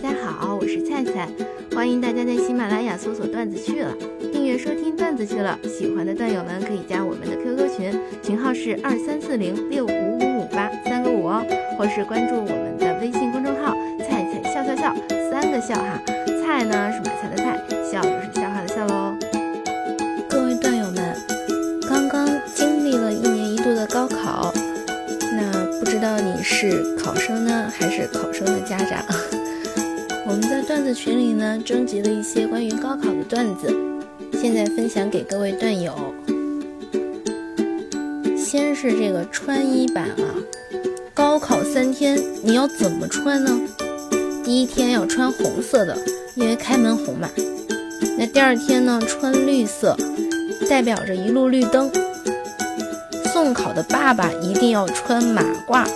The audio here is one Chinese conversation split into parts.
大家好，我是菜菜，欢迎大家在喜马拉雅搜索“段子去了”，订阅收听“段子去了”。喜欢的段友们可以加我们的 QQ 群，群号是二三四零六五五五八三个五哦，或是关注我们的微信公众号“菜菜笑笑笑”，三个笑哈，菜呢是买菜的菜，笑就是笑话的笑喽。各位段友们，刚刚经历了一年一度的高考，那不知道你是考生呢，还是考生的家长？我们在段子群里呢，征集了一些关于高考的段子，现在分享给各位段友。先是这个穿衣版啊，高考三天你要怎么穿呢？第一天要穿红色的，因为开门红嘛。那第二天呢，穿绿色，代表着一路绿灯。送考的爸爸一定要穿马褂，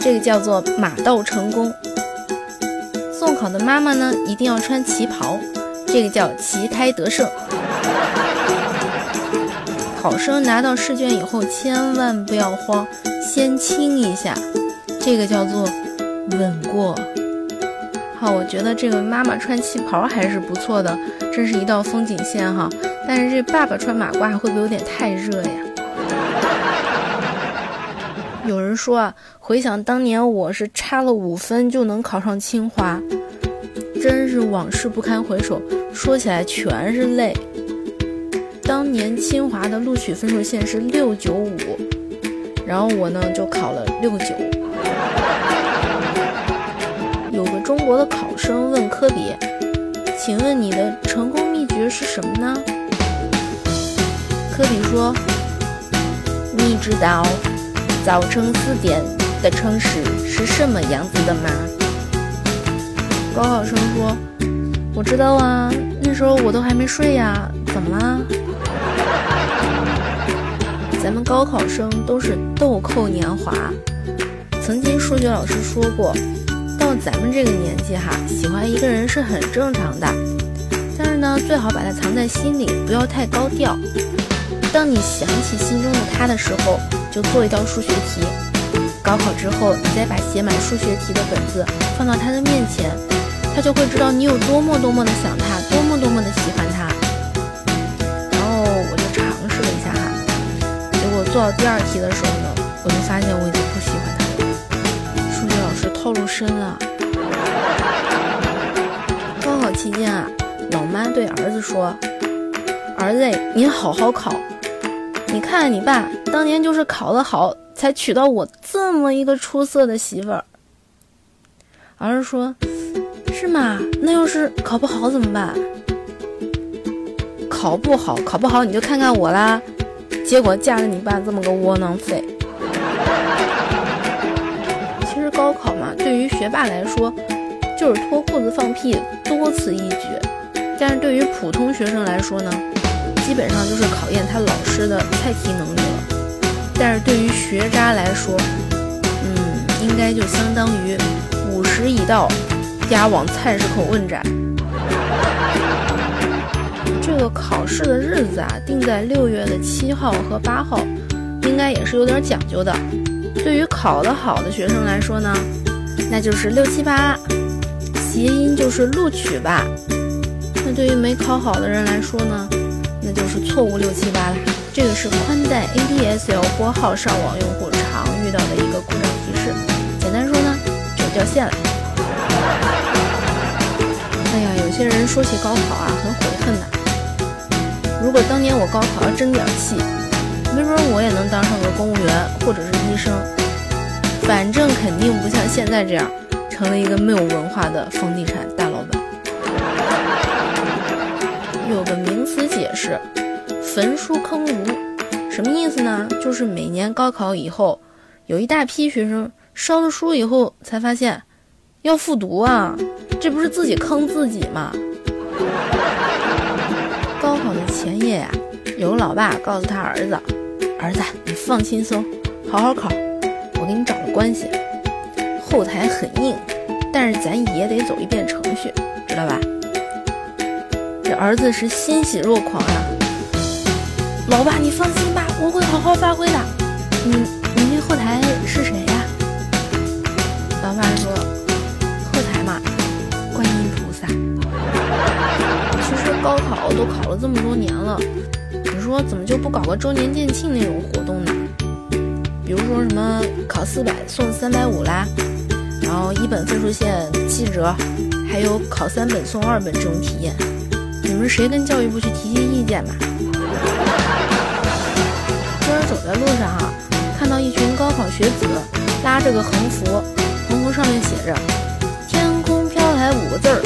这个叫做马到成功。好的妈妈呢，一定要穿旗袍，这个叫旗开得胜。考生拿到试卷以后，千万不要慌，先亲一下，这个叫做稳过。好，我觉得这个妈妈穿旗袍还是不错的，真是一道风景线哈。但是这爸爸穿马褂会不会有点太热呀？有人说啊，回想当年我是差了五分就能考上清华，真是往事不堪回首，说起来全是泪。当年清华的录取分数线是六九五，然后我呢就考了六九。有个中国的考生问科比：“请问你的成功秘诀是什么呢？”科比说：“你知道。”早晨四点的城市是什么样子的吗？高考生说：“我知道啊，那时候我都还没睡呀，怎么啦？”咱们高考生都是豆蔻年华，曾经数学老师说过，到咱们这个年纪哈，喜欢一个人是很正常的，但是呢，最好把它藏在心里，不要太高调。当你想起心中的他的时候。就做一道数学题，高考之后，你再把写满数学题的本子放到他的面前，他就会知道你有多么多么的想他，多么多么的喜欢他。然后我就尝试了一下哈，结果做到第二题的时候呢，我就发现我已经不喜欢他了。数学老师套路深啊。高考期间啊，老妈对儿子说：“儿子，您好好考。”你看，你爸当年就是考得好，才娶到我这么一个出色的媳妇儿。儿子说：“是吗？那要是考不好怎么办？考不好，考不好你就看看我啦。结果嫁了你爸这么个窝囊废。其实高考嘛，对于学霸来说，就是脱裤子放屁，多此一举；但是对于普通学生来说呢？”基本上就是考验他老师的猜题能力了，但是对于学渣来说，嗯，应该就相当于五十已到，押往菜市口问斩。这个考试的日子啊，定在六月的七号和八号，应该也是有点讲究的。对于考得好的学生来说呢，那就是六七八，谐音就是录取吧。那对于没考好的人来说呢？那就是错误六七八了，这个是宽带 ADSL 拨号上网用户常遇到的一个故障提示。简单说呢，就掉线了。有些人说起高考啊，很悔恨呐。如果当年我高考要争点气，没准我也能当上个公务员或者是医生。反正肯定不像现在这样，成了一个没有文化的房地产大老板。有个名词解释，焚书坑儒，什么意思呢？就是每年高考以后，有一大批学生烧了书以后，才发现要复读啊，这不是自己坑自己吗？高考的前夜呀，有个老爸告诉他儿子：“儿子，你放轻松，好好考，我给你找了关系，后台很硬，但是咱也得走一遍程序，知道吧？”这儿子是欣喜若狂啊！老爸，你放心吧，我会好好发挥的。你你那后台是谁呀？老爸说，高考都考了这么多年了，你说怎么就不搞个周年店庆那种活动呢？比如说什么考四百送三百五啦，然后一本分数线七折，还有考三本送二本这种体验，你们谁跟教育部去提提意见吧？今儿走在路上哈，看到一群高考学子拉着个横幅，横幅上面写着“天空飘来五个字儿，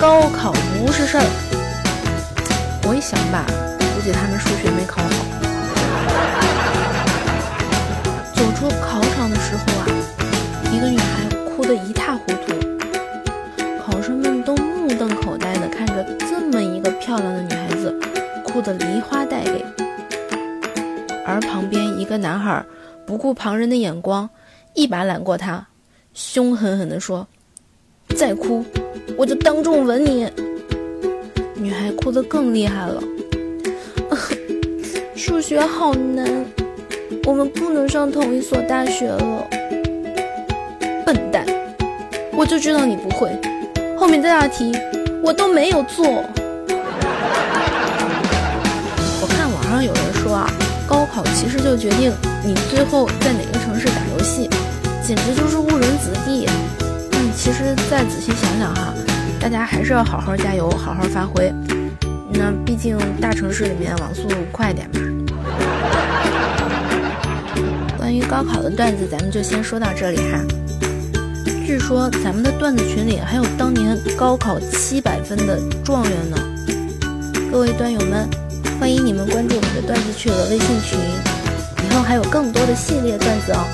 高考不是事儿”。我一想吧，估计他们数学没考好。走出考场的时候啊，一个女孩哭得一塌糊涂，考生们都目瞪口呆地看着这么一个漂亮的女孩子，哭得梨花带泪。而旁边一个男孩不顾旁人的眼光，一把揽过她，凶狠狠地说：“再哭，我就当众吻你。”哭得更厉害了，数学好难，我们不能上同一所大学了。笨蛋，我就知道你不会，后面这道题我都没有做。我看网上有人说啊，高考其实就决定你最后在哪个城市打游戏，简直就是误人子弟。但其实再仔细想想哈。大家还是要好好加油，好好发挥。那毕竟大城市里面网速快点嘛。关于高考的段子，咱们就先说到这里哈。据说咱们的段子群里还有当年高考七百分的状元呢。各位段友们，欢迎你们关注我们的段子去了微信群，以后还有更多的系列段子哦。